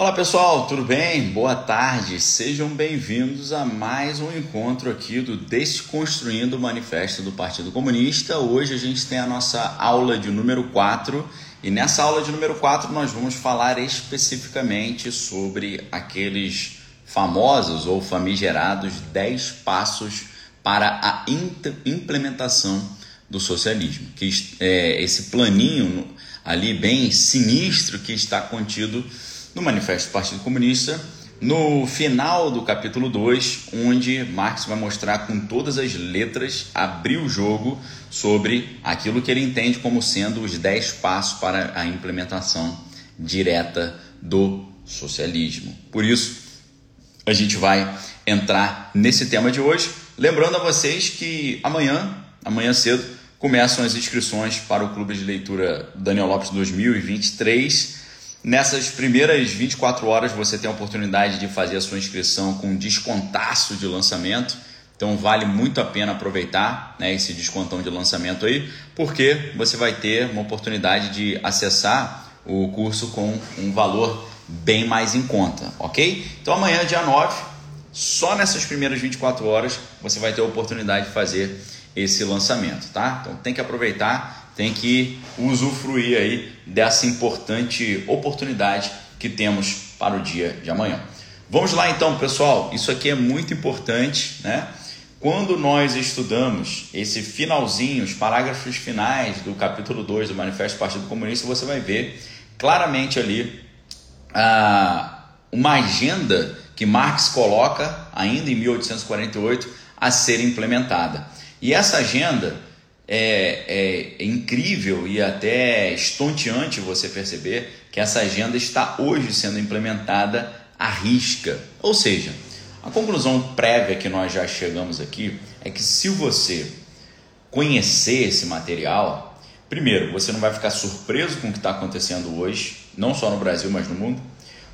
Olá pessoal, tudo bem? Boa tarde, sejam bem-vindos a mais um encontro aqui do Desconstruindo o Manifesto do Partido Comunista. Hoje a gente tem a nossa aula de número 4 e nessa aula de número 4 nós vamos falar especificamente sobre aqueles famosos ou famigerados 10 passos para a implementação do socialismo. Que é esse planinho ali bem sinistro que está contido no Manifesto do Partido Comunista, no final do capítulo 2, onde Marx vai mostrar com todas as letras, abrir o jogo sobre aquilo que ele entende como sendo os 10 passos para a implementação direta do socialismo. Por isso, a gente vai entrar nesse tema de hoje, lembrando a vocês que amanhã, amanhã cedo, começam as inscrições para o Clube de Leitura Daniel Lopes 2023. Nessas primeiras 24 horas você tem a oportunidade de fazer a sua inscrição com descontaço de lançamento. Então vale muito a pena aproveitar né, esse descontão de lançamento aí, porque você vai ter uma oportunidade de acessar o curso com um valor bem mais em conta, ok? Então amanhã, dia 9, só nessas primeiras 24 horas você vai ter a oportunidade de fazer esse lançamento, tá? Então tem que aproveitar tem que usufruir aí dessa importante oportunidade que temos para o dia de amanhã. Vamos lá então, pessoal. Isso aqui é muito importante, né? Quando nós estudamos esse finalzinho, os parágrafos finais do capítulo 2 do Manifesto do Partido Comunista, você vai ver claramente ali ah, uma agenda que Marx coloca ainda em 1848 a ser implementada. E essa agenda é, é, incrível e até estonteante você perceber que essa agenda está hoje sendo implementada à risca. Ou seja, a conclusão prévia que nós já chegamos aqui é que se você conhecer esse material, primeiro, você não vai ficar surpreso com o que está acontecendo hoje, não só no Brasil, mas no mundo.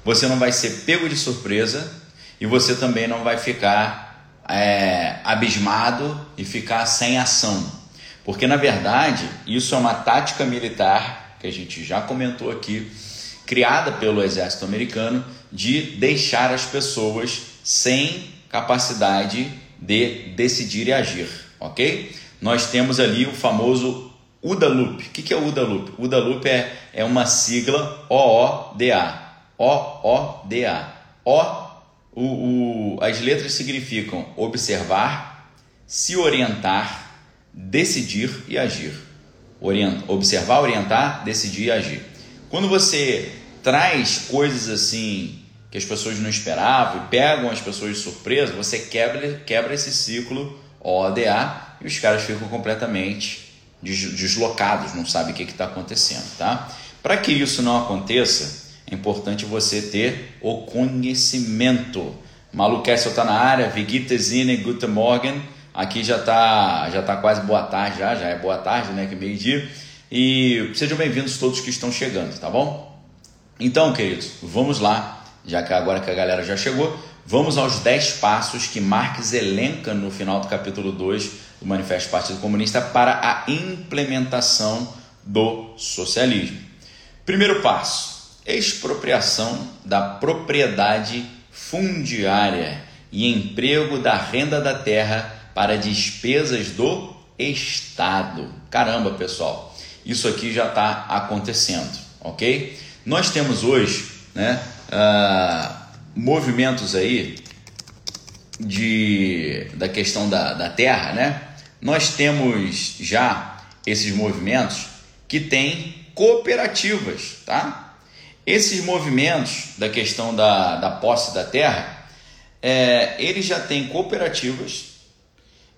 Você não vai ser pego de surpresa e você também não vai ficar é, abismado e ficar sem ação. Porque, na verdade, isso é uma tática militar que a gente já comentou aqui, criada pelo exército americano, de deixar as pessoas sem capacidade de decidir e agir, ok? Nós temos ali o famoso UDA Loop. O que é o UDA Loop? UDA Loop é, é uma sigla OODA. OODA. O, o, o, as letras significam observar, se orientar, decidir e agir. Observar, orientar, decidir e agir. Quando você traz coisas assim que as pessoas não esperavam e pegam as pessoas de surpresa, você quebra, quebra esse ciclo ODA e os caras ficam completamente deslocados, não sabem o que está acontecendo. Tá? Para que isso não aconteça, é importante você ter o conhecimento. Maluquesse está na área, Vigita Zine, Guten Morgen Aqui já está já tá quase boa tarde, já, já é boa tarde, né? Que meio-dia. E sejam bem-vindos todos que estão chegando, tá bom? Então, queridos, vamos lá, já que agora que a galera já chegou, vamos aos 10 passos que Marx elenca no final do capítulo 2 do Manifesto do Partido Comunista para a implementação do socialismo. Primeiro passo: expropriação da propriedade fundiária e emprego da renda da terra para despesas do Estado. Caramba, pessoal, isso aqui já está acontecendo, ok? Nós temos hoje né, uh, movimentos aí de, da questão da, da terra, né? Nós temos já esses movimentos que têm cooperativas, tá? Esses movimentos da questão da, da posse da terra, é, eles já têm cooperativas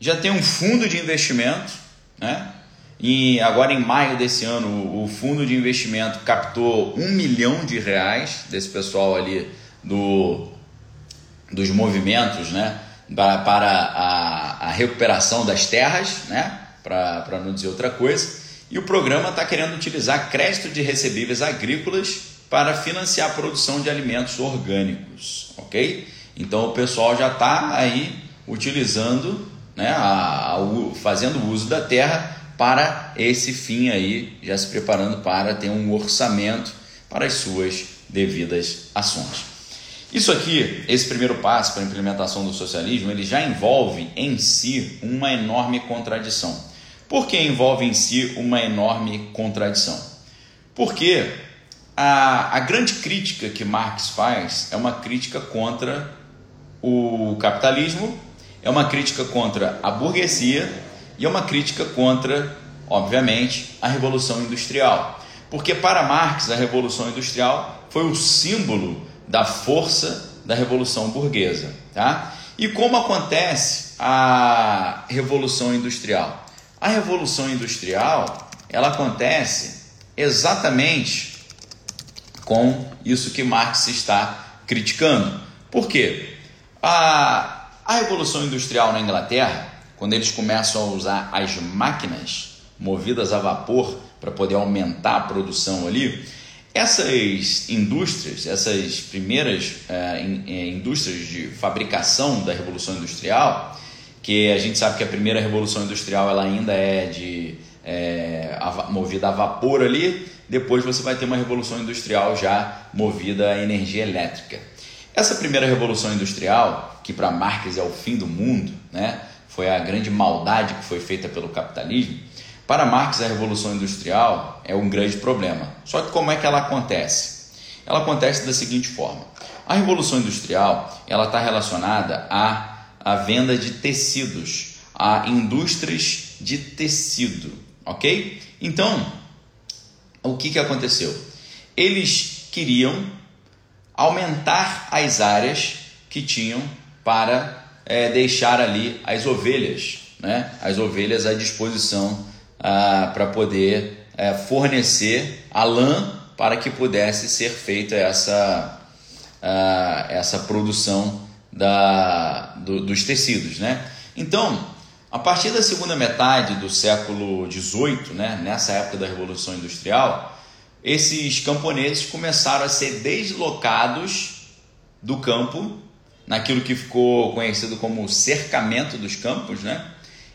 já tem um fundo de investimento, né? E agora em maio desse ano, o fundo de investimento captou um milhão de reais desse pessoal ali do, dos movimentos, né? Para, para a, a recuperação das terras, né? Para não dizer outra coisa. E o programa está querendo utilizar crédito de recebíveis agrícolas para financiar a produção de alimentos orgânicos, ok? Então o pessoal já está aí utilizando né, a, a, fazendo uso da terra para esse fim aí, já se preparando para ter um orçamento para as suas devidas ações. Isso aqui, esse primeiro passo para a implementação do socialismo, ele já envolve em si uma enorme contradição. Por que envolve em si uma enorme contradição? Porque a, a grande crítica que Marx faz é uma crítica contra o capitalismo, é uma crítica contra a burguesia e é uma crítica contra, obviamente, a Revolução Industrial. Porque para Marx a Revolução Industrial foi o símbolo da força da Revolução Burguesa. Tá? E como acontece a Revolução Industrial? A Revolução Industrial ela acontece exatamente com isso que Marx está criticando. Por quê? A, a Revolução Industrial na Inglaterra, quando eles começam a usar as máquinas movidas a vapor para poder aumentar a produção ali, essas indústrias, essas primeiras é, indústrias de fabricação da Revolução Industrial, que a gente sabe que a primeira Revolução Industrial ela ainda é de é, movida a vapor ali, depois você vai ter uma Revolução Industrial já movida a energia elétrica. Essa primeira Revolução Industrial, que para Marx é o fim do mundo, né, foi a grande maldade que foi feita pelo capitalismo, para Marx, a Revolução Industrial é um grande problema. Só que como é que ela acontece? Ela acontece da seguinte forma: a Revolução Industrial ela está relacionada à, à venda de tecidos, a indústrias de tecido, ok? Então, o que, que aconteceu? Eles queriam aumentar as áreas que tinham para é, deixar ali as ovelhas, né? as ovelhas à disposição ah, para poder é, fornecer a lã para que pudesse ser feita essa, ah, essa produção da, do, dos tecidos. Né? Então, a partir da segunda metade do século XVIII, né, nessa época da Revolução Industrial, esses camponeses começaram a ser deslocados do campo, naquilo que ficou conhecido como cercamento dos campos, né?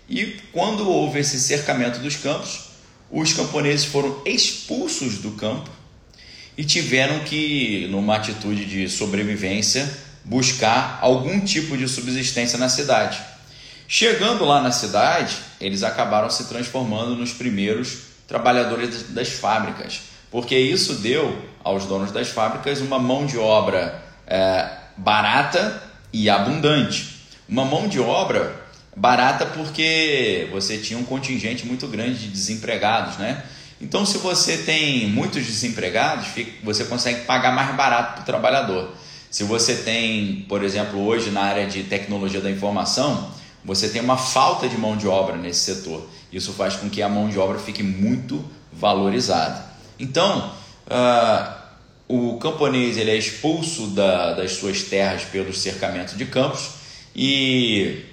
E quando houve esse cercamento dos campos, os camponeses foram expulsos do campo e tiveram que, numa atitude de sobrevivência, buscar algum tipo de subsistência na cidade. Chegando lá na cidade, eles acabaram se transformando nos primeiros trabalhadores das fábricas, porque isso deu aos donos das fábricas uma mão de obra é, barata e abundante. Uma mão de obra Barata porque você tinha um contingente muito grande de desempregados, né? Então, se você tem muitos desempregados, você consegue pagar mais barato para o trabalhador. Se você tem, por exemplo, hoje na área de tecnologia da informação, você tem uma falta de mão de obra nesse setor. Isso faz com que a mão de obra fique muito valorizada. Então, uh, o camponês ele é expulso da, das suas terras pelos cercamentos de campos e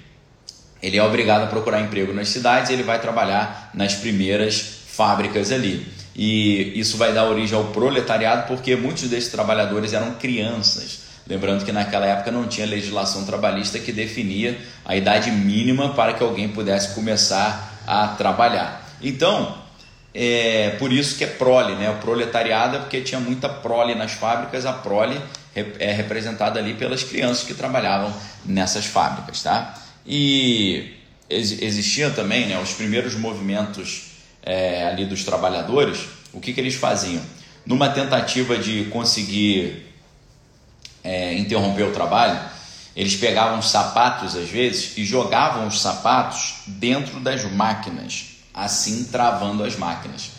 ele é obrigado a procurar emprego nas cidades, ele vai trabalhar nas primeiras fábricas ali. E isso vai dar origem ao proletariado porque muitos desses trabalhadores eram crianças. Lembrando que naquela época não tinha legislação trabalhista que definia a idade mínima para que alguém pudesse começar a trabalhar. Então, é por isso que é prole, né? O proletariado é porque tinha muita prole nas fábricas, a prole é representada ali pelas crianças que trabalhavam nessas fábricas, tá? E existiam também né, os primeiros movimentos é, ali dos trabalhadores, o que, que eles faziam? Numa tentativa de conseguir é, interromper o trabalho, eles pegavam sapatos às vezes e jogavam os sapatos dentro das máquinas, assim travando as máquinas.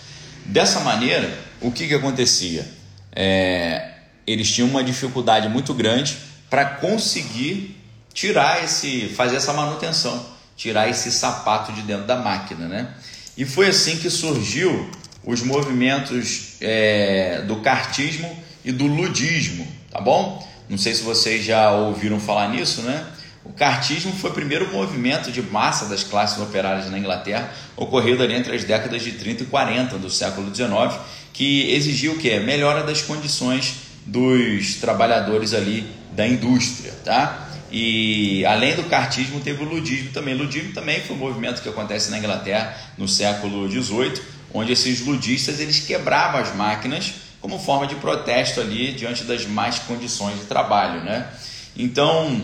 Dessa maneira, o que, que acontecia? É, eles tinham uma dificuldade muito grande para conseguir tirar esse, fazer essa manutenção, tirar esse sapato de dentro da máquina, né? E foi assim que surgiu os movimentos é, do cartismo e do ludismo, tá bom? Não sei se vocês já ouviram falar nisso, né? O cartismo foi o primeiro movimento de massa das classes operárias na Inglaterra, ocorrido ali entre as décadas de 30 e 40 do século XIX, que exigiu que? Melhora das condições dos trabalhadores ali da indústria, tá? E além do cartismo, teve o ludismo também. O ludismo também foi um movimento que acontece na Inglaterra no século XVIII, onde esses ludistas eles quebravam as máquinas como forma de protesto ali diante das más condições de trabalho, né? Então,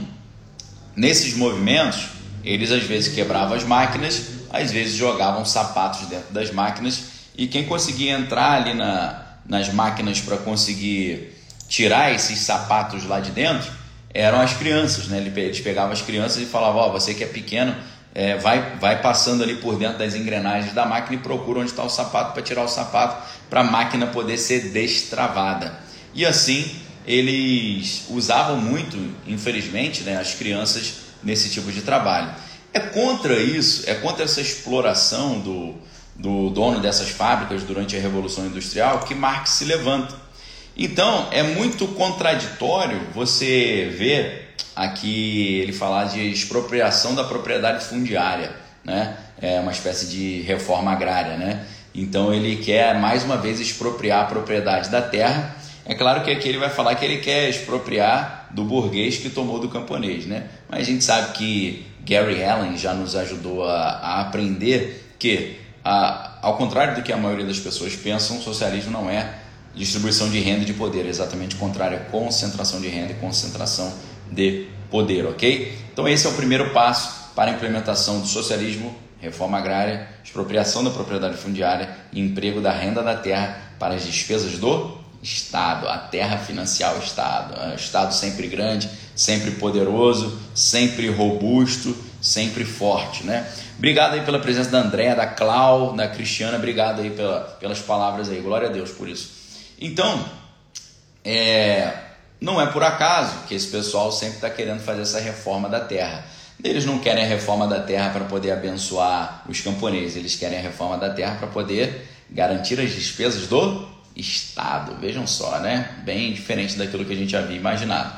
nesses movimentos, eles às vezes quebravam as máquinas, às vezes jogavam sapatos dentro das máquinas e quem conseguia entrar ali na, nas máquinas para conseguir tirar esses sapatos lá de dentro eram as crianças, né? Eles pegavam as crianças e falavam: Ó, oh, você que é pequeno, é, vai, vai passando ali por dentro das engrenagens da máquina e procura onde está o sapato para tirar o sapato para a máquina poder ser destravada. E assim eles usavam muito, infelizmente, né, as crianças nesse tipo de trabalho. É contra isso, é contra essa exploração do, do dono dessas fábricas durante a Revolução Industrial que Marx se levanta. Então, é muito contraditório você ver aqui ele falar de expropriação da propriedade fundiária, né? É uma espécie de reforma agrária, né? Então ele quer mais uma vez expropriar a propriedade da terra. É claro que aqui ele vai falar que ele quer expropriar do burguês que tomou do camponês, né? Mas a gente sabe que Gary Allen já nos ajudou a, a aprender que, a, ao contrário do que a maioria das pessoas pensam, o socialismo não é distribuição de renda e de poder, é exatamente o contrário, é concentração de renda e concentração de poder, ok? Então esse é o primeiro passo para a implementação do socialismo, reforma agrária, expropriação da propriedade fundiária e emprego da renda da terra para as despesas do Estado. A terra financiar o Estado. O Estado sempre grande, sempre poderoso, sempre robusto, sempre forte, né? Obrigado aí pela presença da Andréa, da Clau, da Cristiana, obrigado aí pela, pelas palavras aí, glória a Deus por isso. Então, é, não é por acaso que esse pessoal sempre está querendo fazer essa reforma da terra. Eles não querem a reforma da terra para poder abençoar os camponeses, eles querem a reforma da terra para poder garantir as despesas do Estado. Vejam só, né? Bem diferente daquilo que a gente havia imaginado.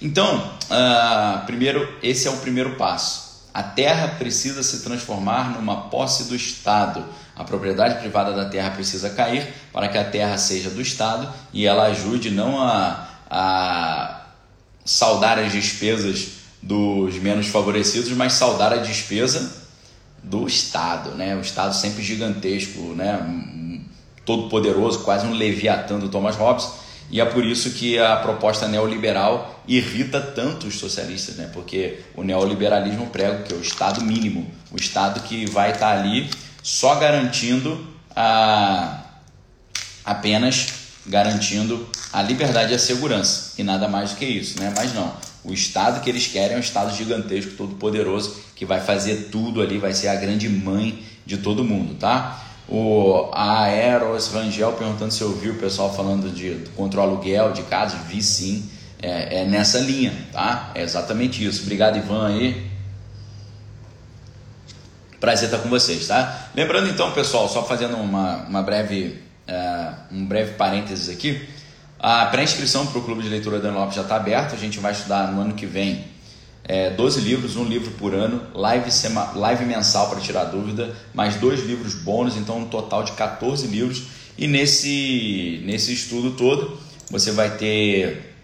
Então, uh, primeiro, esse é o primeiro passo. A terra precisa se transformar numa posse do Estado. A propriedade privada da terra precisa cair para que a terra seja do Estado e ela ajude não a, a saldar as despesas dos menos favorecidos, mas saldar a despesa do Estado. Né? O Estado sempre gigantesco, né? Todo poderoso, quase um leviatã do Thomas Hobbes. E é por isso que a proposta neoliberal irrita tanto os socialistas, né? porque o neoliberalismo prega que é o Estado mínimo, o Estado que vai estar ali só garantindo a, apenas garantindo a liberdade e a segurança e nada mais do que isso, né? Mas não, o Estado que eles querem é um Estado gigantesco, todo poderoso, que vai fazer tudo ali, vai ser a grande mãe de todo mundo, tá? O a Aeros Rangel perguntando se eu vi o pessoal falando de contra o aluguel de casas, vi sim, é, é nessa linha, tá? É exatamente isso. Obrigado, Ivan aí Prazer estar com vocês, tá? Lembrando então, pessoal, só fazendo uma, uma breve, uh, um breve parênteses aqui, a pré-inscrição para o Clube de Leitura da Lopes já está aberta, a gente vai estudar no ano que vem é, 12 livros, um livro por ano, live, sema, live mensal para tirar dúvida, mais dois livros bônus, então um total de 14 livros. E nesse, nesse estudo todo, você vai ter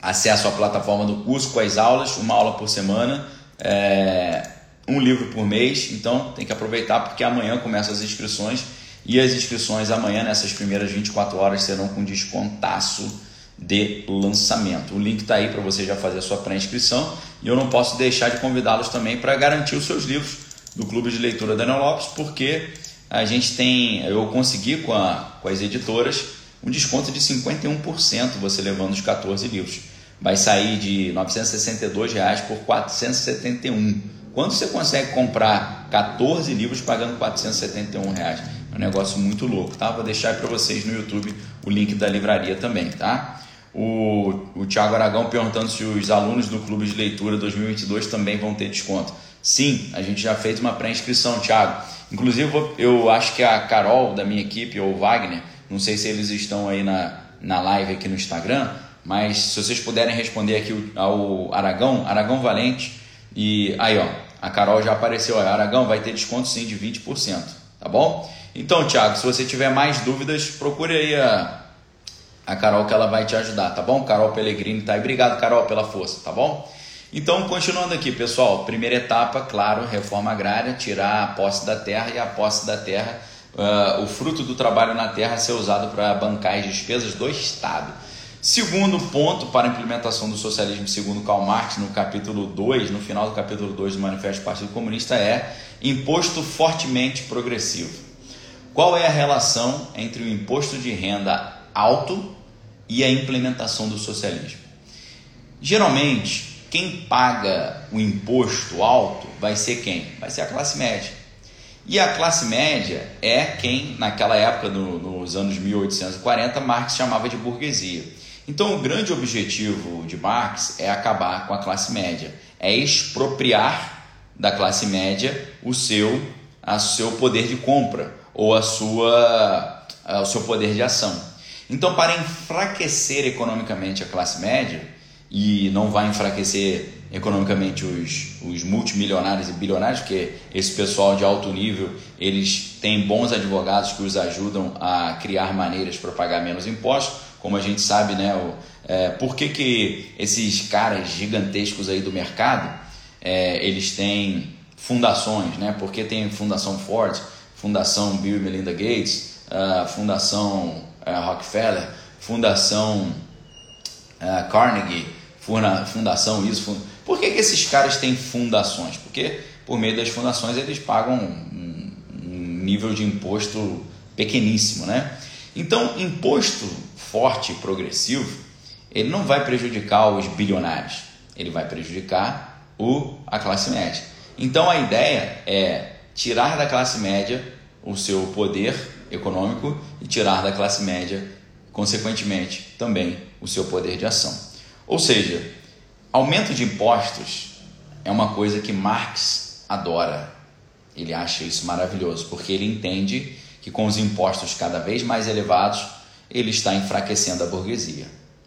acesso à plataforma do curso com as aulas, uma aula por semana. É, um livro por mês, então tem que aproveitar porque amanhã começam as inscrições e as inscrições amanhã, nessas primeiras 24 horas, serão com descontaço de lançamento. O link está aí para você já fazer a sua pré-inscrição e eu não posso deixar de convidá-los também para garantir os seus livros do Clube de Leitura Daniel Lopes, porque a gente tem, eu consegui com, a, com as editoras um desconto de 51% você levando os 14 livros. Vai sair de 962 reais por R$ 471 quando você consegue comprar 14 livros pagando 471 reais? É um negócio muito louco, tá? Vou deixar para vocês no YouTube o link da livraria também, tá? O, o Tiago Aragão perguntando se os alunos do Clube de Leitura 2022 também vão ter desconto. Sim, a gente já fez uma pré-inscrição, Tiago. Inclusive, eu acho que a Carol da minha equipe, ou o Wagner, não sei se eles estão aí na, na live aqui no Instagram, mas se vocês puderem responder aqui ao Aragão, Aragão Valente, e aí ó, a Carol já apareceu, ó, Aragão vai ter desconto sim de 20%, tá bom? Então, Thiago, se você tiver mais dúvidas, procure aí a, a Carol que ela vai te ajudar, tá bom? Carol Pellegrini, tá? E obrigado, Carol, pela força, tá bom? Então, continuando aqui, pessoal, primeira etapa, claro, reforma agrária, tirar a posse da terra e a posse da terra uh, o fruto do trabalho na terra ser usado para bancar as despesas do Estado. Segundo ponto para a implementação do socialismo, segundo Karl Marx, no capítulo 2, no final do capítulo 2 do Manifesto do Partido Comunista, é imposto fortemente progressivo. Qual é a relação entre o imposto de renda alto e a implementação do socialismo? Geralmente, quem paga o imposto alto vai ser quem? Vai ser a classe média. E a classe média é quem, naquela época, no, nos anos 1840, Marx chamava de burguesia. Então, o grande objetivo de Marx é acabar com a classe média, é expropriar da classe média o seu, a seu poder de compra ou a sua, o seu poder de ação. Então, para enfraquecer economicamente a classe média, e não vai enfraquecer economicamente os, os multimilionários e bilionários, porque esse pessoal de alto nível, eles têm bons advogados que os ajudam a criar maneiras para pagar menos impostos, como a gente sabe, né, o, é, por que, que esses caras gigantescos aí do mercado, é, eles têm fundações, né? Porque tem Fundação Ford, Fundação Bill e Melinda Gates, uh, Fundação uh, Rockefeller, Fundação uh, Carnegie, Fundação isso. Fund... Por que, que esses caras têm fundações? Porque por meio das fundações eles pagam um, um nível de imposto pequeníssimo, né? Então, imposto forte e progressivo, ele não vai prejudicar os bilionários, ele vai prejudicar o, a classe média. Então a ideia é tirar da classe média o seu poder econômico e tirar da classe média, consequentemente, também o seu poder de ação. Ou seja, aumento de impostos é uma coisa que Marx adora. Ele acha isso maravilhoso, porque ele entende que com os impostos cada vez mais elevados, ele está enfraquecendo a burguesia.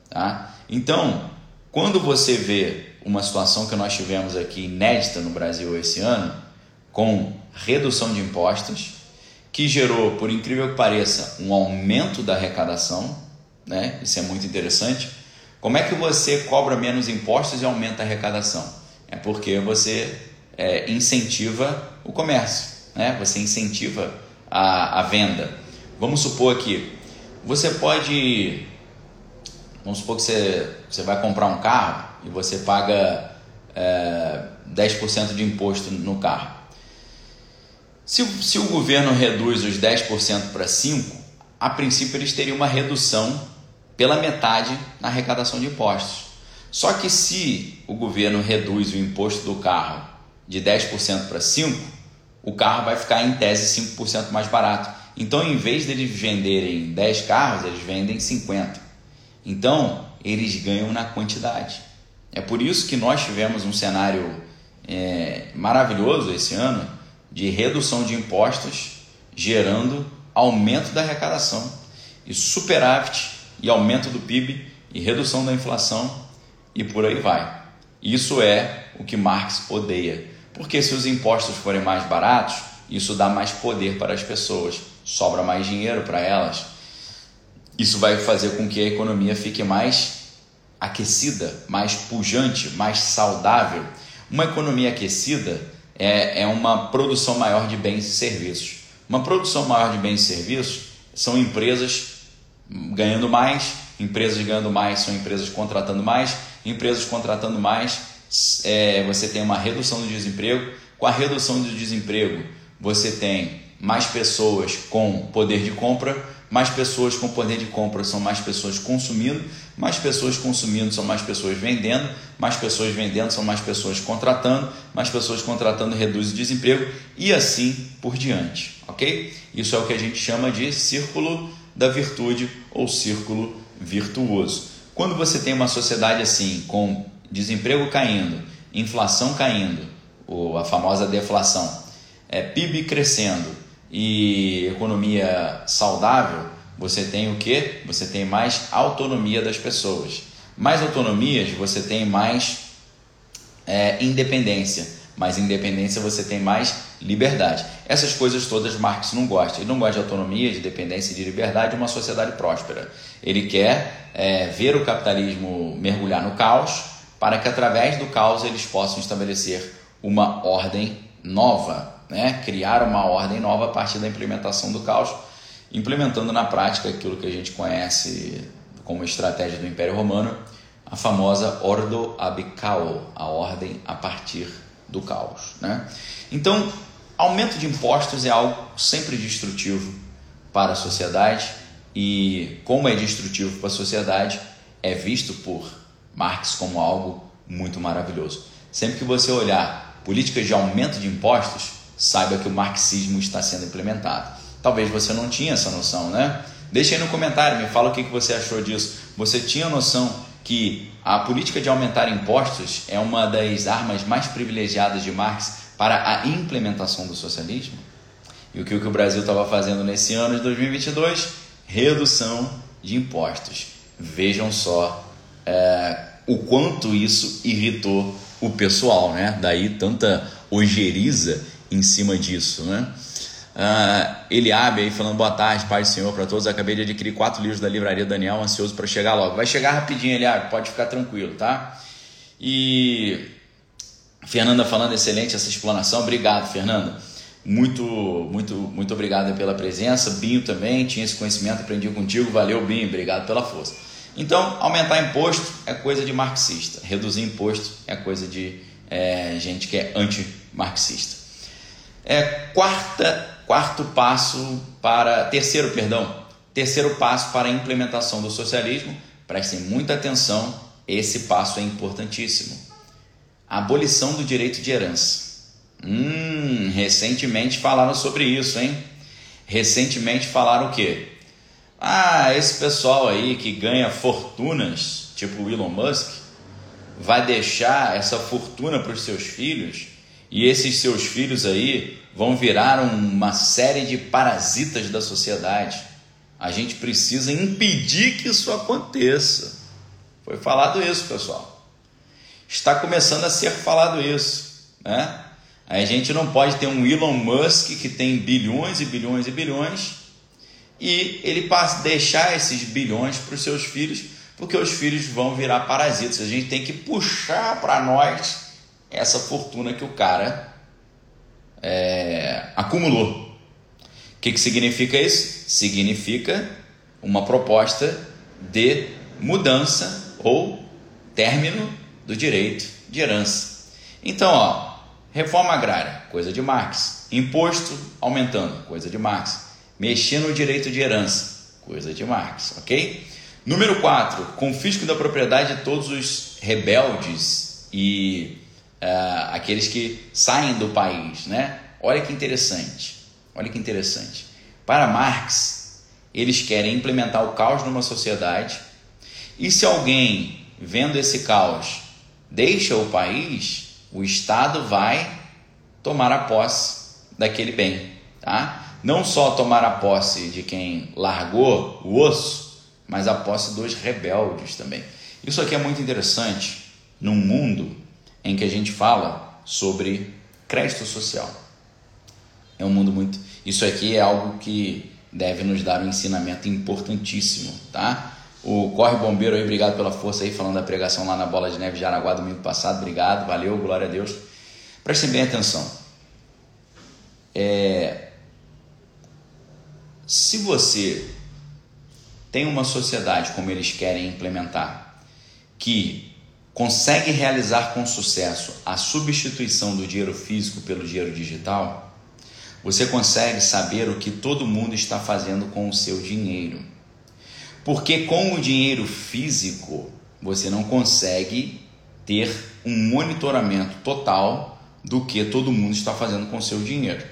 Tá? Então, quando você vê uma situação que nós tivemos aqui inédita no Brasil esse ano, com redução de impostos, que gerou, por incrível que pareça, um aumento da arrecadação, né? isso é muito interessante. Como é que você cobra menos impostos e aumenta a arrecadação? É porque você é, incentiva o comércio, né? você incentiva a, a venda. Vamos supor que você pode. Vamos supor que você, você vai comprar um carro e você paga é, 10% de imposto no carro. Se, se o governo reduz os 10% para 5%, a princípio eles teriam uma redução pela metade na arrecadação de impostos. Só que se o governo reduz o imposto do carro de 10% para 5%, o carro vai ficar em tese 5% mais barato. Então, em vez deles venderem 10 carros, eles vendem 50. Então, eles ganham na quantidade. É por isso que nós tivemos um cenário é, maravilhoso esse ano de redução de impostos, gerando aumento da arrecadação e superávit e aumento do PIB e redução da inflação e por aí vai. Isso é o que Marx odeia, porque se os impostos forem mais baratos, isso dá mais poder para as pessoas sobra mais dinheiro para elas. Isso vai fazer com que a economia fique mais aquecida, mais pujante, mais saudável. Uma economia aquecida é, é uma produção maior de bens e serviços. Uma produção maior de bens e serviços são empresas ganhando mais, empresas ganhando mais são empresas contratando mais, empresas contratando mais, é, você tem uma redução do desemprego. Com a redução do desemprego, você tem mais pessoas com poder de compra, mais pessoas com poder de compra são mais pessoas consumindo, mais pessoas consumindo são mais pessoas vendendo, mais pessoas vendendo são mais pessoas contratando, mais pessoas contratando reduz o desemprego e assim por diante, ok? Isso é o que a gente chama de círculo da virtude ou círculo virtuoso. Quando você tem uma sociedade assim, com desemprego caindo, inflação caindo, ou a famosa deflação, é, PIB crescendo, e economia saudável, você tem o que? Você tem mais autonomia das pessoas. Mais autonomias, você tem mais é, independência. Mais independência, você tem mais liberdade. Essas coisas todas Marx não gosta. Ele não gosta de autonomia, de dependência e de liberdade de uma sociedade próspera. Ele quer é, ver o capitalismo mergulhar no caos para que através do caos eles possam estabelecer uma ordem nova né? criar uma ordem nova a partir da implementação do caos, implementando na prática aquilo que a gente conhece como estratégia do Império Romano, a famosa Ordo ab Chaos, a ordem a partir do caos. Né? Então, aumento de impostos é algo sempre destrutivo para a sociedade e, como é destrutivo para a sociedade, é visto por Marx como algo muito maravilhoso. Sempre que você olhar políticas de aumento de impostos, saiba que o marxismo está sendo implementado. Talvez você não tinha essa noção, né? Deixa aí no comentário, me fala o que você achou disso. Você tinha noção que a política de aumentar impostos é uma das armas mais privilegiadas de Marx para a implementação do socialismo? E o que o Brasil estava fazendo nesse ano de 2022? Redução de impostos. Vejam só é, o quanto isso irritou o pessoal, né? Daí tanta ojeriza em cima disso, né? Uh, Eliabe aí falando boa tarde, Pai do Senhor para todos. Acabei de adquirir quatro livros da livraria Daniel, ansioso para chegar logo. Vai chegar rapidinho, Eliabe, pode ficar tranquilo, tá? E Fernanda falando excelente essa explanação. Obrigado, Fernanda. Muito, muito, muito obrigado pela presença. Binho também tinha esse conhecimento, aprendi contigo. Valeu, Binho. Obrigado pela força. Então, aumentar imposto é coisa de marxista. Reduzir imposto é coisa de é, gente que é anti-marxista. É, quarta, quarto passo para terceiro, perdão, terceiro passo para a implementação do socialismo. Prestem muita atenção, esse passo é importantíssimo. Abolição do direito de herança. Hum, recentemente falaram sobre isso, hein? Recentemente falaram o quê? Ah, esse pessoal aí que ganha fortunas, tipo Elon Musk, vai deixar essa fortuna para os seus filhos e esses seus filhos aí vão virar uma série de parasitas da sociedade. A gente precisa impedir que isso aconteça. Foi falado isso, pessoal. Está começando a ser falado isso, né? A gente não pode ter um Elon Musk que tem bilhões e bilhões e bilhões e ele passa deixar esses bilhões para os seus filhos, porque os filhos vão virar parasitas. A gente tem que puxar para nós essa fortuna que o cara é, acumulou. O que, que significa isso? Significa uma proposta de mudança ou término do direito de herança. Então, ó, reforma agrária, coisa de Marx. Imposto aumentando, coisa de Marx mexer no direito de herança, coisa de Marx, ok? Número 4, confisco da propriedade de todos os rebeldes e uh, aqueles que saem do país, né? Olha que interessante, olha que interessante. Para Marx, eles querem implementar o caos numa sociedade e se alguém, vendo esse caos, deixa o país, o Estado vai tomar a posse daquele bem, tá? não só tomar a posse de quem largou o osso, mas a posse dos rebeldes também. Isso aqui é muito interessante num mundo em que a gente fala sobre crédito social. É um mundo muito. Isso aqui é algo que deve nos dar um ensinamento importantíssimo, tá? O Corre Bombeiro aí, obrigado pela força aí, falando da pregação lá na Bola de Neve de Araguá domingo passado. Obrigado, valeu, glória a Deus. Prestem bem atenção. É, se você tem uma sociedade como eles querem implementar, que consegue realizar com sucesso a substituição do dinheiro físico pelo dinheiro digital, você consegue saber o que todo mundo está fazendo com o seu dinheiro. Porque com o dinheiro físico, você não consegue ter um monitoramento total do que todo mundo está fazendo com o seu dinheiro.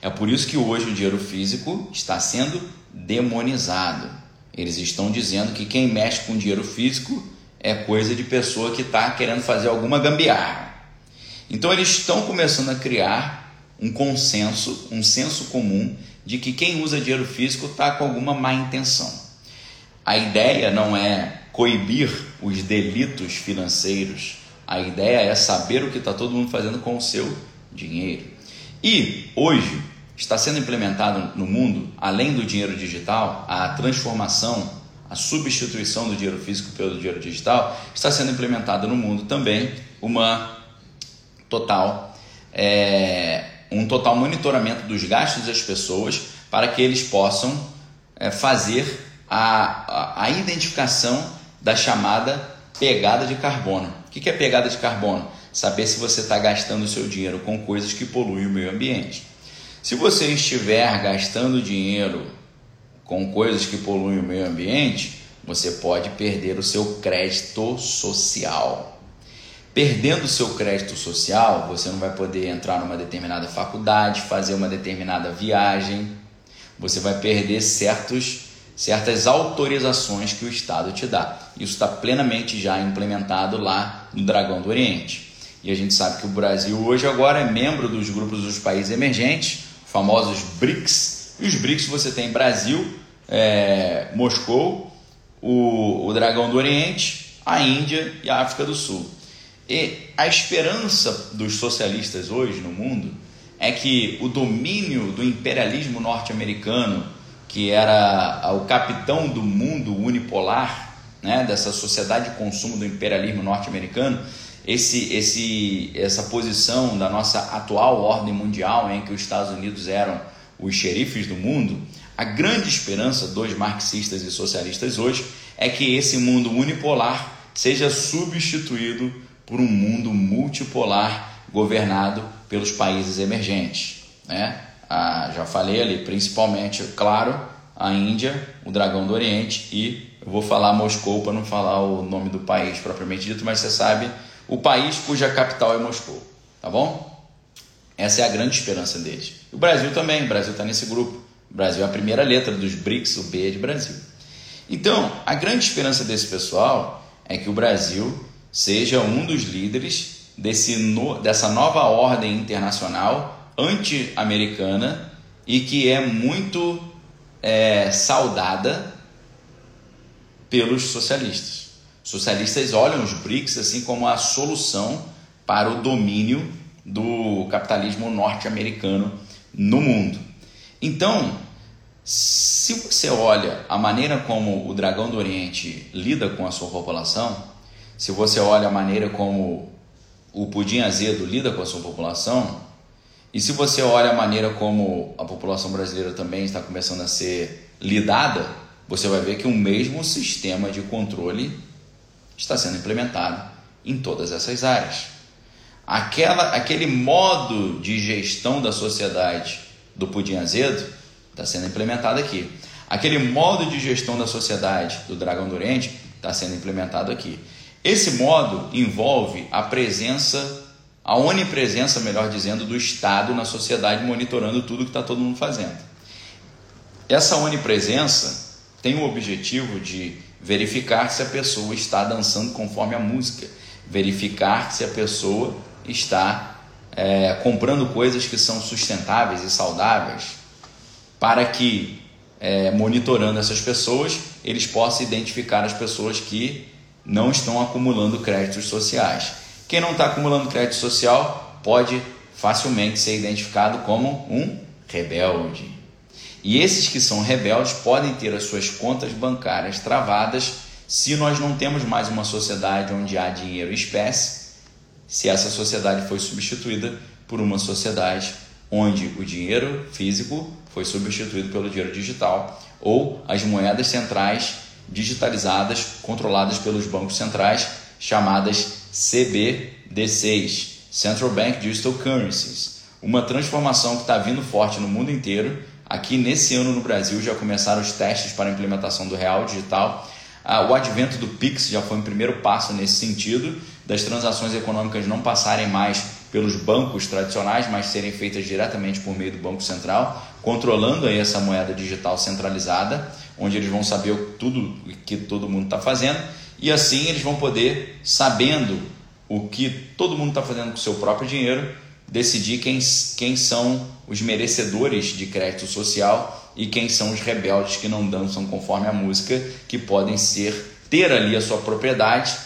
É por isso que hoje o dinheiro físico está sendo demonizado. Eles estão dizendo que quem mexe com dinheiro físico é coisa de pessoa que está querendo fazer alguma gambiarra. Então eles estão começando a criar um consenso, um senso comum de que quem usa dinheiro físico está com alguma má intenção. A ideia não é coibir os delitos financeiros, a ideia é saber o que está todo mundo fazendo com o seu dinheiro. E hoje está sendo implementado no mundo, além do dinheiro digital, a transformação, a substituição do dinheiro físico pelo dinheiro digital, está sendo implementada no mundo também uma total é, um total monitoramento dos gastos das pessoas para que eles possam é, fazer a, a, a, identificação da chamada pegada de carbono. O que, é pegada de carbono? Saber se você está gastando o seu dinheiro com coisas que poluem o meio ambiente. Se você estiver gastando dinheiro com coisas que poluem o meio ambiente, você pode perder o seu crédito social. Perdendo o seu crédito social, você não vai poder entrar numa determinada faculdade, fazer uma determinada viagem, você vai perder certos, certas autorizações que o Estado te dá. Isso está plenamente já implementado lá no Dragão do Oriente. E a gente sabe que o Brasil hoje agora é membro dos grupos dos países emergentes, famosos BRICS. E os BRICS você tem Brasil, é, Moscou, o, o Dragão do Oriente, a Índia e a África do Sul. E a esperança dos socialistas hoje no mundo é que o domínio do imperialismo norte-americano, que era o capitão do mundo unipolar, né, dessa sociedade de consumo do imperialismo norte-americano, esse, esse, essa posição da nossa atual ordem mundial, em que os Estados Unidos eram os xerifes do mundo, a grande esperança dos marxistas e socialistas hoje é que esse mundo unipolar seja substituído por um mundo multipolar governado pelos países emergentes. Né? Ah, já falei ali, principalmente, claro, a Índia, o Dragão do Oriente e eu vou falar Moscou para não falar o nome do país propriamente dito, mas você sabe o país cuja capital é Moscou, tá bom? Essa é a grande esperança deles. O Brasil também, o Brasil está nesse grupo. O Brasil é a primeira letra dos BRICS, o B é de Brasil. Então, a grande esperança desse pessoal é que o Brasil seja um dos líderes desse no, dessa nova ordem internacional anti-americana e que é muito é, saudada pelos socialistas. Socialistas olham os BRICS assim como a solução para o domínio do capitalismo norte-americano no mundo. Então, se você olha a maneira como o Dragão do Oriente lida com a sua população, se você olha a maneira como o pudim azedo lida com a sua população, e se você olha a maneira como a população brasileira também está começando a ser lidada, você vai ver que o mesmo sistema de controle está sendo implementado em todas essas áreas. Aquela, aquele modo de gestão da sociedade do pudim azedo está sendo implementado aqui. Aquele modo de gestão da sociedade do Dragão do Oriente está sendo implementado aqui. Esse modo envolve a presença, a onipresença, melhor dizendo, do Estado na sociedade, monitorando tudo que está todo mundo fazendo. Essa onipresença tem o objetivo de verificar se a pessoa está dançando conforme a música, verificar se a pessoa está é, comprando coisas que são sustentáveis e saudáveis, para que, é, monitorando essas pessoas, eles possam identificar as pessoas que não estão acumulando créditos sociais. Quem não está acumulando crédito social pode facilmente ser identificado como um rebelde. E esses que são rebeldes podem ter as suas contas bancárias travadas se nós não temos mais uma sociedade onde há dinheiro espécie, se essa sociedade foi substituída por uma sociedade onde o dinheiro físico foi substituído pelo dinheiro digital ou as moedas centrais digitalizadas, controladas pelos bancos centrais, chamadas CBDCs Central Bank Digital Currencies. Uma transformação que está vindo forte no mundo inteiro. Aqui nesse ano no Brasil já começaram os testes para a implementação do real digital. Ah, o advento do Pix já foi um primeiro passo nesse sentido, das transações econômicas não passarem mais pelos bancos tradicionais, mas serem feitas diretamente por meio do Banco Central, controlando aí essa moeda digital centralizada onde eles vão saber tudo que todo mundo está fazendo e assim eles vão poder, sabendo o que todo mundo está fazendo com o seu próprio dinheiro, decidir quem, quem são os merecedores de crédito social e quem são os rebeldes que não dançam conforme a música, que podem ser ter ali a sua propriedade.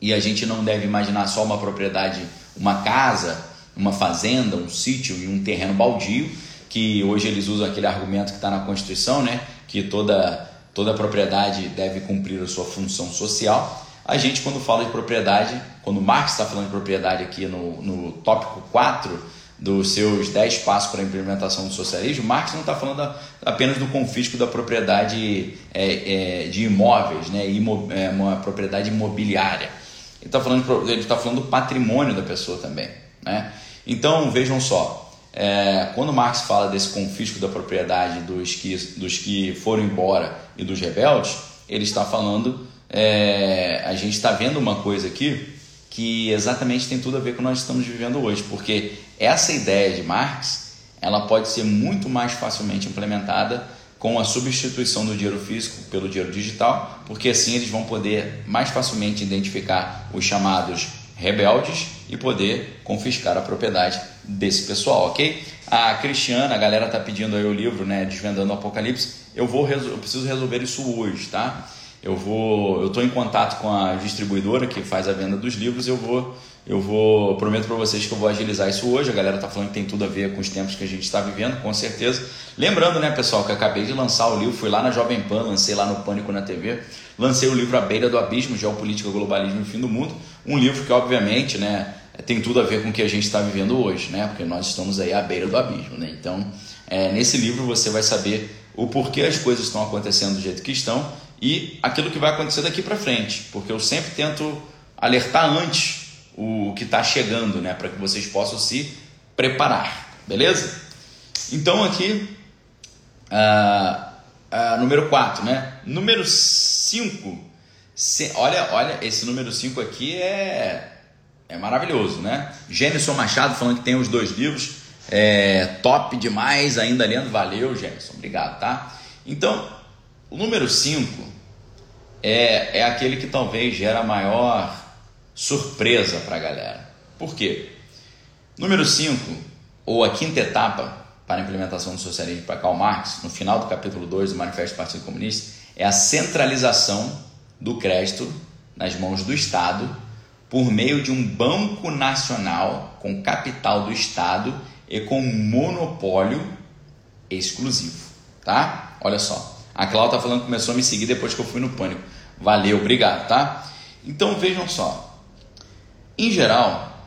E a gente não deve imaginar só uma propriedade, uma casa, uma fazenda, um sítio e um terreno baldio, que hoje eles usam aquele argumento que está na Constituição, né? que toda, toda propriedade deve cumprir a sua função social. A gente, quando fala de propriedade, quando Marx está falando de propriedade aqui no, no tópico 4 dos seus 10 passos para a implementação do socialismo, Marx não está falando apenas do confisco da propriedade é, é, de imóveis, né, imo, é, uma propriedade imobiliária. Ele está falando, tá falando do patrimônio da pessoa também. Né? Então vejam só, é, quando Marx fala desse confisco da propriedade dos que, dos que foram embora e dos rebeldes, ele está falando, é, a gente está vendo uma coisa aqui que exatamente tem tudo a ver com o que nós estamos vivendo hoje, porque essa ideia de Marx ela pode ser muito mais facilmente implementada com a substituição do dinheiro físico pelo dinheiro digital, porque assim eles vão poder mais facilmente identificar os chamados rebeldes e poder confiscar a propriedade desse pessoal, ok? A Cristiana, a galera tá pedindo aí o livro, né, Desvendando o Apocalipse. Eu vou, eu preciso resolver isso hoje, tá? eu vou, eu estou em contato com a distribuidora que faz a venda dos livros, eu vou, eu vou, prometo para vocês que eu vou agilizar isso hoje. A galera está falando que tem tudo a ver com os tempos que a gente está vivendo, com certeza. Lembrando, né, pessoal, que acabei de lançar o livro, fui lá na Jovem Pan, lancei lá no Pânico na TV, lancei o livro A Beira do Abismo, Geopolítica, Globalismo e Fim do Mundo, um livro que obviamente, né, tem tudo a ver com o que a gente está vivendo hoje, né, porque nós estamos aí à beira do abismo, né. Então, é, nesse livro você vai saber o porquê as coisas estão acontecendo do jeito que estão e aquilo que vai acontecer daqui para frente, porque eu sempre tento alertar antes o que está chegando, né, para que vocês possam se preparar, beleza? Então aqui, uh, uh, número 4, né? Número 5, olha, olha, esse número 5 aqui é, é maravilhoso, né? Gênison Machado falando que tem os dois livros, é, top demais, ainda lendo, valeu Gênison, obrigado, tá? Então, o número 5 é, é aquele que talvez gera maior surpresa para a galera. Por quê? Número 5, ou a quinta etapa para a implementação do socialismo para Karl Marx, no final do capítulo 2 do Manifesto do Partido Comunista, é a centralização do crédito nas mãos do Estado por meio de um banco nacional com capital do Estado e com monopólio exclusivo, tá? Olha só. A Cláudia tá falando que começou a me seguir depois que eu fui no pânico. Valeu, obrigado, tá? Então vejam só. Em geral,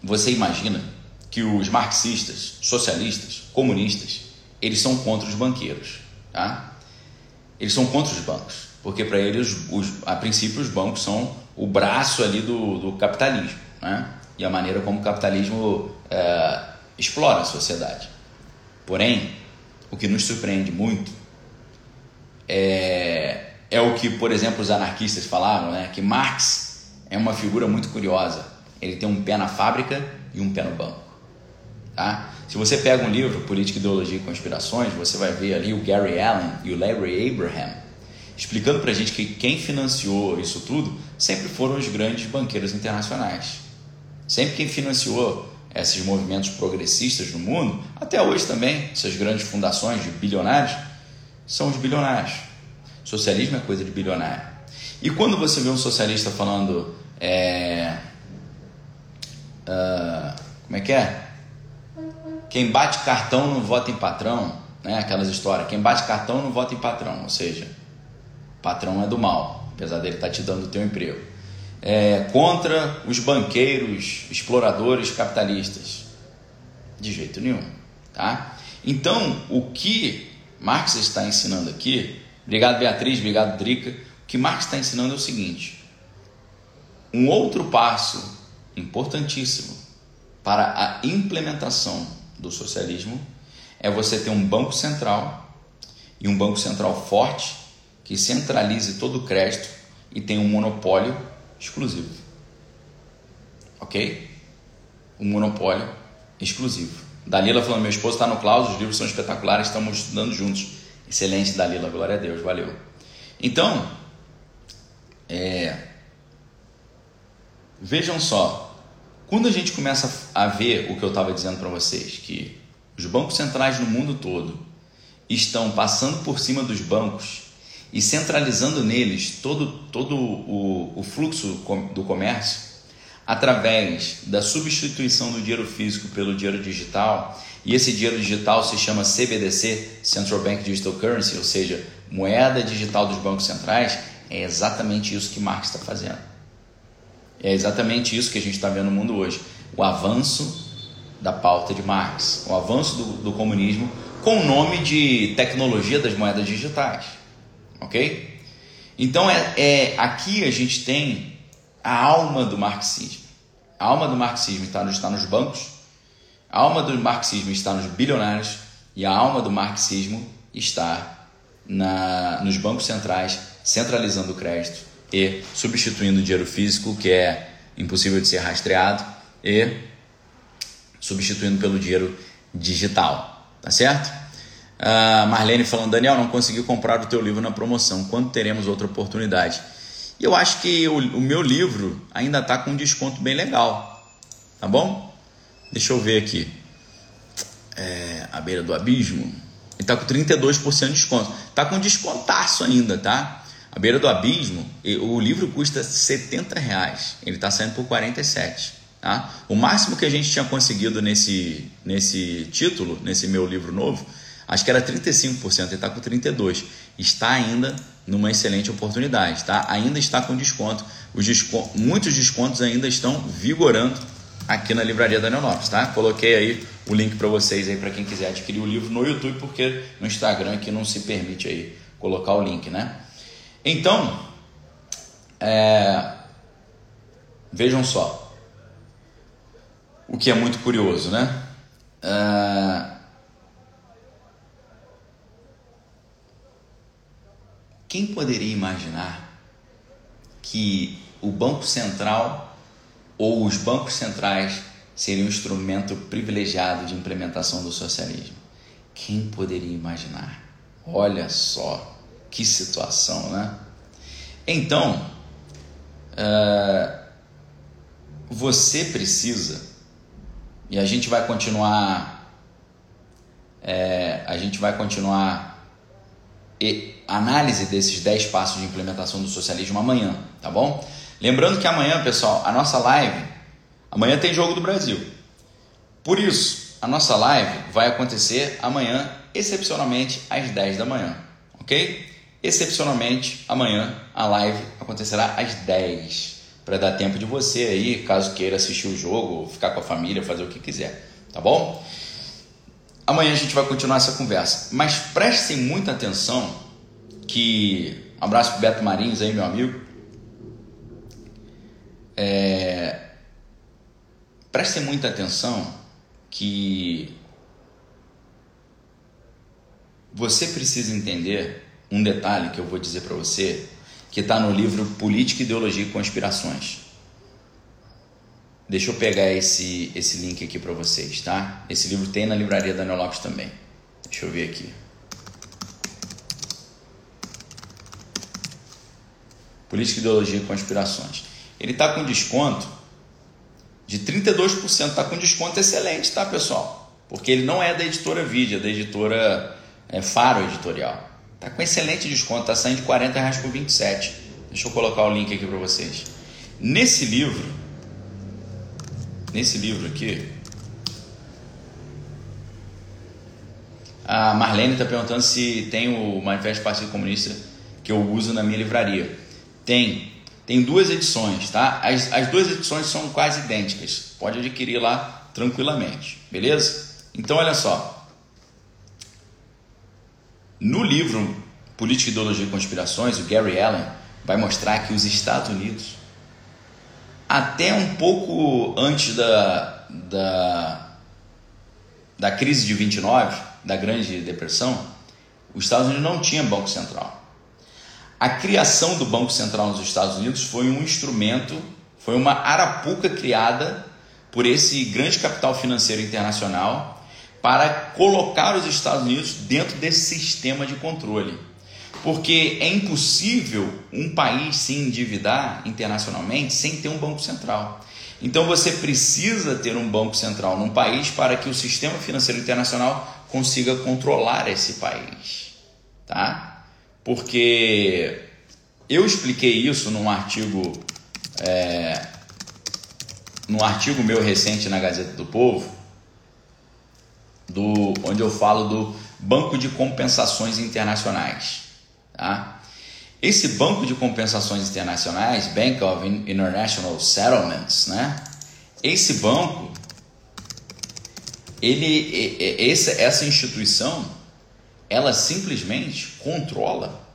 você imagina que os marxistas, socialistas, comunistas, eles são contra os banqueiros, tá? Eles são contra os bancos, porque para eles, os, a princípio, os bancos são o braço ali do, do capitalismo, né? E a maneira como o capitalismo é, explora a sociedade. Porém, o que nos surpreende muito é, é o que, por exemplo, os anarquistas falavam, né? que Marx é uma figura muito curiosa. Ele tem um pé na fábrica e um pé no banco. Tá? Se você pega um livro, Política, Ideologia e Conspirações, você vai ver ali o Gary Allen e o Larry Abraham explicando para a gente que quem financiou isso tudo sempre foram os grandes banqueiros internacionais. Sempre quem financiou esses movimentos progressistas no mundo, até hoje também, essas grandes fundações de bilionários, são os bilionários. Socialismo é coisa de bilionário. E quando você vê um socialista falando. É, uh, como é que é? Quem bate cartão não vota em patrão, né? Aquelas histórias. Quem bate cartão não vota em patrão, ou seja, patrão é do mal, apesar dele estar tá te dando o teu emprego. É, contra os banqueiros, exploradores capitalistas. De jeito nenhum, tá? Então, o que Marx está ensinando aqui, obrigado Beatriz, obrigado Drica, o que Marx está ensinando é o seguinte: um outro passo importantíssimo para a implementação do socialismo é você ter um banco central e um banco central forte que centralize todo o crédito e tenha um monopólio exclusivo. Ok? Um monopólio exclusivo. Dalila falando, meu esposo está no Klaus, os livros são espetaculares, estamos estudando juntos. Excelente, Dalila, glória a Deus, valeu. Então, é, vejam só, quando a gente começa a ver o que eu estava dizendo para vocês, que os bancos centrais no mundo todo estão passando por cima dos bancos e centralizando neles todo, todo o, o fluxo do comércio, através da substituição do dinheiro físico pelo dinheiro digital, e esse dinheiro digital se chama CBDC, Central Bank Digital Currency, ou seja, moeda digital dos bancos centrais, é exatamente isso que Marx está fazendo. É exatamente isso que a gente está vendo no mundo hoje. O avanço da pauta de Marx, o avanço do, do comunismo com o nome de tecnologia das moedas digitais, ok? Então é, é aqui a gente tem a alma do marxismo. A alma do marxismo está, está nos bancos, a alma do marxismo está nos bilionários e a alma do marxismo está na, nos bancos centrais, centralizando o crédito e substituindo o dinheiro físico, que é impossível de ser rastreado, e substituindo pelo dinheiro digital. Tá certo? Uh, Marlene falando, Daniel, não consegui comprar o teu livro na promoção. Quando teremos outra oportunidade? Eu acho que o, o meu livro ainda está com um desconto bem legal. Tá bom? Deixa eu ver aqui. É, a beira do abismo. Ele está com 32% de desconto. Está com descontaço ainda, tá? A beira do abismo, o livro custa 70 reais. Ele está saindo por 47. Tá? O máximo que a gente tinha conseguido nesse, nesse título, nesse meu livro novo, acho que era 35%, ele está com 32%. Está ainda numa excelente oportunidade, tá? Ainda está com desconto. Os muitos descontos ainda estão vigorando aqui na livraria Daniel Lopes, tá? Coloquei aí o link para vocês aí para quem quiser adquirir o livro no YouTube, porque no Instagram aqui não se permite aí colocar o link, né? Então, é, vejam só, o que é muito curioso, né? É, Quem poderia imaginar que o Banco Central ou os bancos centrais seriam um instrumento privilegiado de implementação do socialismo? Quem poderia imaginar? Olha só que situação, né? Então, uh, você precisa, e a gente vai continuar, é, a gente vai continuar e análise desses 10 passos de implementação do socialismo amanhã, tá bom? Lembrando que amanhã, pessoal, a nossa live, amanhã tem Jogo do Brasil. Por isso, a nossa live vai acontecer amanhã, excepcionalmente às 10 da manhã, ok? Excepcionalmente, amanhã a live acontecerá às 10, para dar tempo de você aí, caso queira assistir o jogo, ficar com a família, fazer o que quiser, tá bom? Amanhã a gente vai continuar essa conversa. Mas prestem muita atenção que. Um abraço pro Beto Marins aí, meu amigo. É, prestem muita atenção que você precisa entender um detalhe que eu vou dizer para você, que está no livro Política, Ideologia e Conspirações. Deixa eu pegar esse, esse link aqui para vocês, tá? Esse livro tem na livraria Daniel Lopes também. Deixa eu ver aqui. Política, Ideologia e Conspirações. Ele está com desconto de 32%. Está com desconto excelente, tá, pessoal? Porque ele não é da editora Vídeo, é da editora é, Faro Editorial. Está com excelente desconto, está saindo de 40 reais por 27. Deixa eu colocar o link aqui para vocês. Nesse livro, nesse livro aqui, a Marlene está perguntando se tem o Manifesto do Partido Comunista que eu uso na minha livraria. Tem. Tem duas edições, tá? As, as duas edições são quase idênticas. Pode adquirir lá tranquilamente, beleza? Então, olha só. No livro Política, Ideologia e Conspirações, o Gary Allen vai mostrar que os Estados Unidos até um pouco antes da, da, da crise de 29, da Grande Depressão, os Estados Unidos não tinha Banco Central. A criação do Banco Central nos Estados Unidos foi um instrumento, foi uma arapuca criada por esse grande capital financeiro internacional para colocar os Estados Unidos dentro desse sistema de controle porque é impossível um país se endividar internacionalmente sem ter um banco central. Então você precisa ter um banco central num país para que o sistema financeiro internacional consiga controlar esse país, tá? Porque eu expliquei isso num artigo, é, num artigo meu recente na Gazeta do Povo, do, onde eu falo do Banco de Compensações Internacionais. Tá? Esse banco de compensações internacionais, Bank of International Settlements, né? Esse banco ele, essa, essa instituição, ela simplesmente controla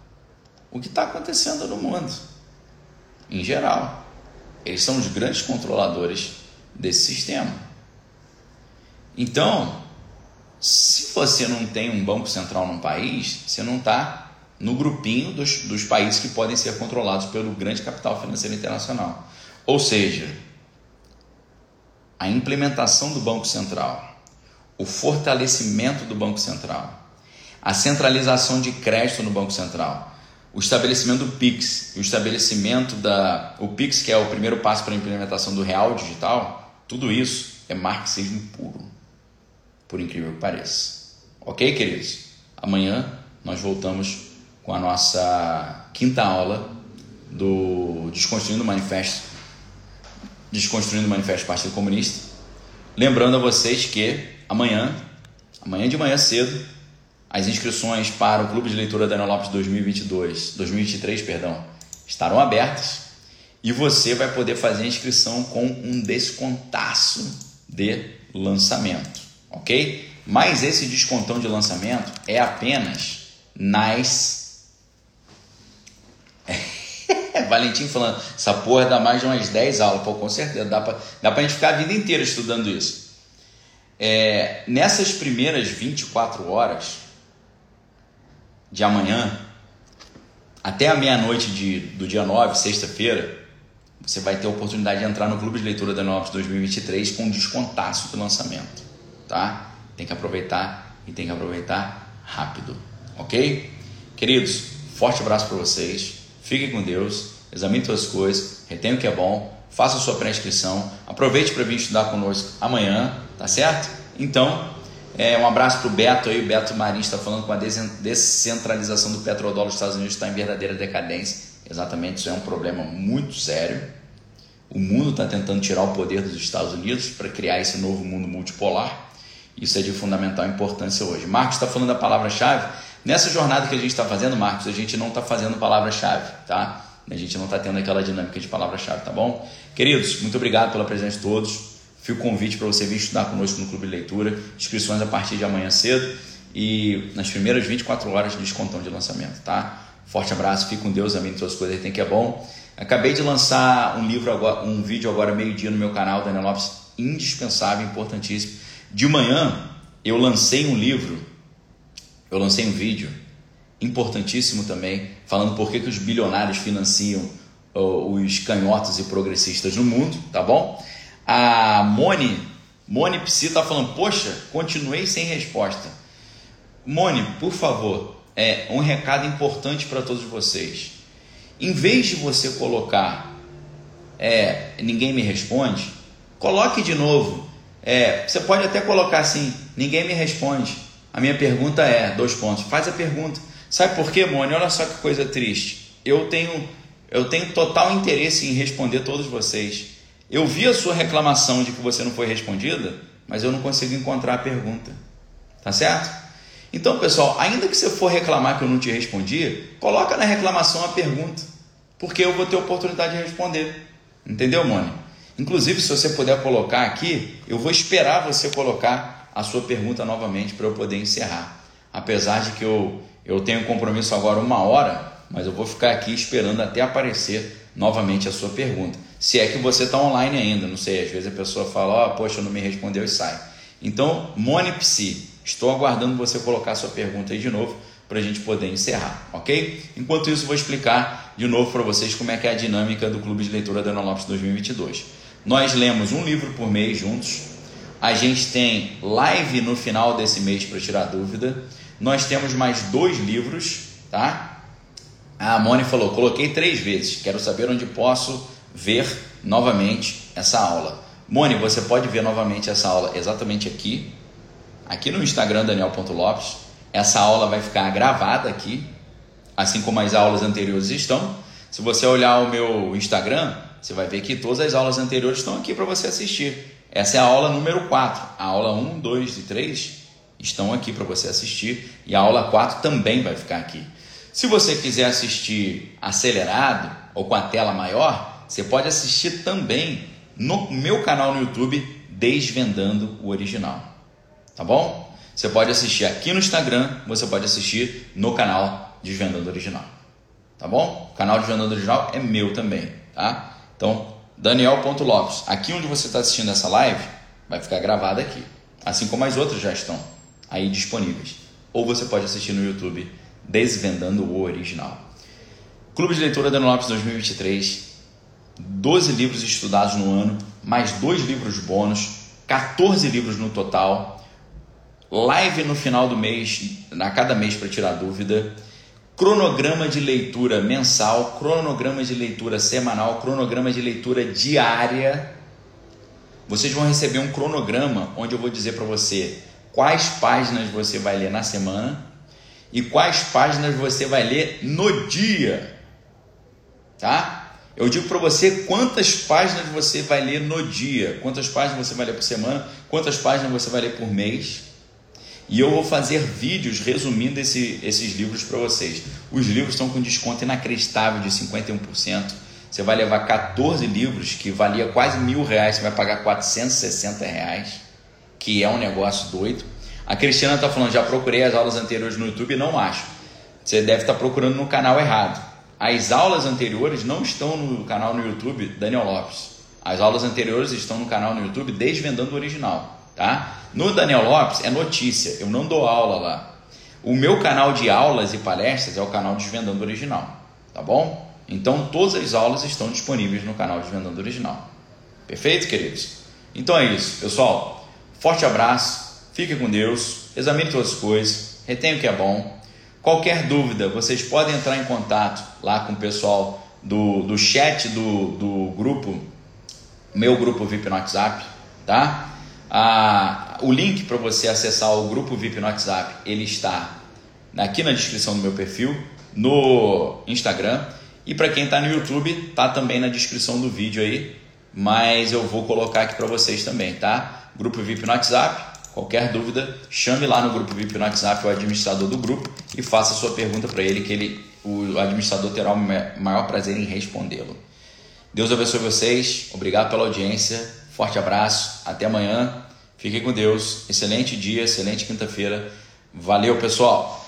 o que está acontecendo no mundo, em geral. Eles são os grandes controladores desse sistema. Então, se você não tem um banco central num país, você não está no grupinho dos, dos países que podem ser controlados pelo grande capital financeiro internacional. Ou seja, a implementação do Banco Central, o fortalecimento do Banco Central, a centralização de crédito no Banco Central, o estabelecimento do PIX, o estabelecimento da o PIX que é o primeiro passo para a implementação do real digital, tudo isso é marxismo puro, por incrível que pareça. Ok, queridos? Amanhã nós voltamos com a nossa quinta aula do Desconstruindo o Manifesto Desconstruindo o Manifesto do Partido Comunista. Lembrando a vocês que amanhã, amanhã de manhã cedo, as inscrições para o Clube de Leitura Daniel Lopes 2022, 2023, perdão, estarão abertas e você vai poder fazer a inscrição com um descontaço de lançamento, ok? Mas esse descontão de lançamento é apenas nas Valentim falando, essa porra dá mais de umas 10 aulas. Pô, com certeza, dá pra, dá gente ficar a vida inteira estudando isso. É, nessas primeiras 24 horas de amanhã, até a meia-noite do dia 9, sexta-feira, você vai ter a oportunidade de entrar no Clube de Leitura da Novos 2023 com um descontaço do lançamento, tá? Tem que aproveitar e tem que aproveitar rápido, ok? Queridos, forte abraço para vocês. Fiquem com Deus, examine suas coisas, retenha o que é bom, faça sua pré-inscrição, aproveite para vir estudar conosco amanhã, tá certo? Então, é, um abraço para o Beto aí, o Beto Marinho está falando com a descentralização do petrodólar dos Estados Unidos está em verdadeira decadência. Exatamente, isso é um problema muito sério. O mundo está tentando tirar o poder dos Estados Unidos para criar esse novo mundo multipolar. Isso é de fundamental importância hoje. Marcos está falando da palavra-chave. Nessa jornada que a gente está fazendo, Marcos, a gente não está fazendo palavra-chave, tá? A gente não está tendo aquela dinâmica de palavra-chave, tá bom? Queridos, muito obrigado pela presença de todos. Fico o convite para você vir estudar conosco no Clube de Leitura. Inscrições a partir de amanhã cedo e nas primeiras 24 horas de descontão de lançamento, tá? Forte abraço, fique com Deus, amém, todas as coisas tem que é bom. Acabei de lançar um livro agora, um vídeo agora meio-dia no meu canal, Daniel Lopes, indispensável, importantíssimo. De manhã eu lancei um livro eu lancei um vídeo importantíssimo também, falando por que, que os bilionários financiam os canhotos e progressistas no mundo, tá bom? A Mone, Mone Psi tá falando, poxa, continuei sem resposta. Mone, por favor, é um recado importante para todos vocês. Em vez de você colocar é, ninguém me responde, coloque de novo. É, você pode até colocar assim, ninguém me responde. A minha pergunta é, dois pontos, faz a pergunta. Sabe por quê, Mônica? Olha só que coisa triste. Eu tenho, eu tenho total interesse em responder todos vocês. Eu vi a sua reclamação de que você não foi respondida, mas eu não consigo encontrar a pergunta. Tá certo? Então, pessoal, ainda que você for reclamar que eu não te respondi, coloca na reclamação a pergunta, porque eu vou ter oportunidade de responder. Entendeu, Mônica? Inclusive, se você puder colocar aqui, eu vou esperar você colocar a sua pergunta novamente para eu poder encerrar. Apesar de que eu, eu tenho compromisso agora uma hora, mas eu vou ficar aqui esperando até aparecer novamente a sua pergunta. Se é que você está online ainda, não sei, às vezes a pessoa fala, oh, poxa, não me respondeu e sai. Então, Monipsi, estou aguardando você colocar a sua pergunta aí de novo para a gente poder encerrar, ok? Enquanto isso, vou explicar de novo para vocês como é que é a dinâmica do Clube de Leitura da Ana Lopes 2022. Nós lemos um livro por mês juntos, a gente tem live no final desse mês para tirar dúvida. Nós temos mais dois livros, tá? A Moni falou: coloquei três vezes. Quero saber onde posso ver novamente essa aula. Moni, você pode ver novamente essa aula exatamente aqui, aqui no Instagram Daniel.lopes. Essa aula vai ficar gravada aqui, assim como as aulas anteriores estão. Se você olhar o meu Instagram, você vai ver que todas as aulas anteriores estão aqui para você assistir. Essa é a aula número 4. A aula 1, 2 e 3 estão aqui para você assistir e a aula 4 também vai ficar aqui. Se você quiser assistir acelerado ou com a tela maior, você pode assistir também no meu canal no YouTube Desvendando o Original. tá bom? Você pode assistir aqui no Instagram, você pode assistir no canal Desvendando Original, tá bom? O canal Desvendando Original é meu também, tá? Então, Daniel.lopes, aqui onde você está assistindo essa live, vai ficar gravada aqui, assim como as outras já estão aí disponíveis. Ou você pode assistir no YouTube Desvendando o Original. Clube de Leitura Daniel Lopes 2023, 12 livros estudados no ano, mais dois livros bônus, 14 livros no total, live no final do mês, a cada mês para tirar dúvida, cronograma de leitura mensal, cronograma de leitura semanal, cronograma de leitura diária. Vocês vão receber um cronograma onde eu vou dizer para você quais páginas você vai ler na semana e quais páginas você vai ler no dia. Tá? Eu digo para você quantas páginas você vai ler no dia, quantas páginas você vai ler por semana, quantas páginas você vai ler por mês. E eu vou fazer vídeos resumindo esse, esses livros para vocês. Os livros estão com desconto inacreditável de 51%. Você vai levar 14 livros que valia quase mil reais, você vai pagar 460 reais, que é um negócio doido. A Cristiana está falando, já procurei as aulas anteriores no YouTube e não acho. Você deve estar tá procurando no canal errado. As aulas anteriores não estão no canal no YouTube Daniel Lopes. As aulas anteriores estão no canal no YouTube Desvendando o Original, tá? No Daniel Lopes é notícia, eu não dou aula lá. O meu canal de aulas e palestras é o canal Desvendando Original, tá bom? Então todas as aulas estão disponíveis no canal Desvendando Original. Perfeito, queridos? Então é isso, pessoal. Forte abraço, fique com Deus, examine todas as coisas, retenha o que é bom. Qualquer dúvida, vocês podem entrar em contato lá com o pessoal do, do chat do, do grupo, meu grupo VIP no WhatsApp, tá? O link para você acessar o grupo VIP no WhatsApp, ele está aqui na descrição do meu perfil, no Instagram. E para quem está no YouTube, tá também na descrição do vídeo aí, mas eu vou colocar aqui para vocês também, tá? Grupo VIP no WhatsApp. Qualquer dúvida, chame lá no grupo VIP no WhatsApp o administrador do grupo e faça sua pergunta para ele, que ele, o administrador terá o maior prazer em respondê-lo. Deus abençoe vocês, obrigado pela audiência, forte abraço, até amanhã. Fiquem com Deus. Excelente dia, excelente quinta-feira. Valeu, pessoal!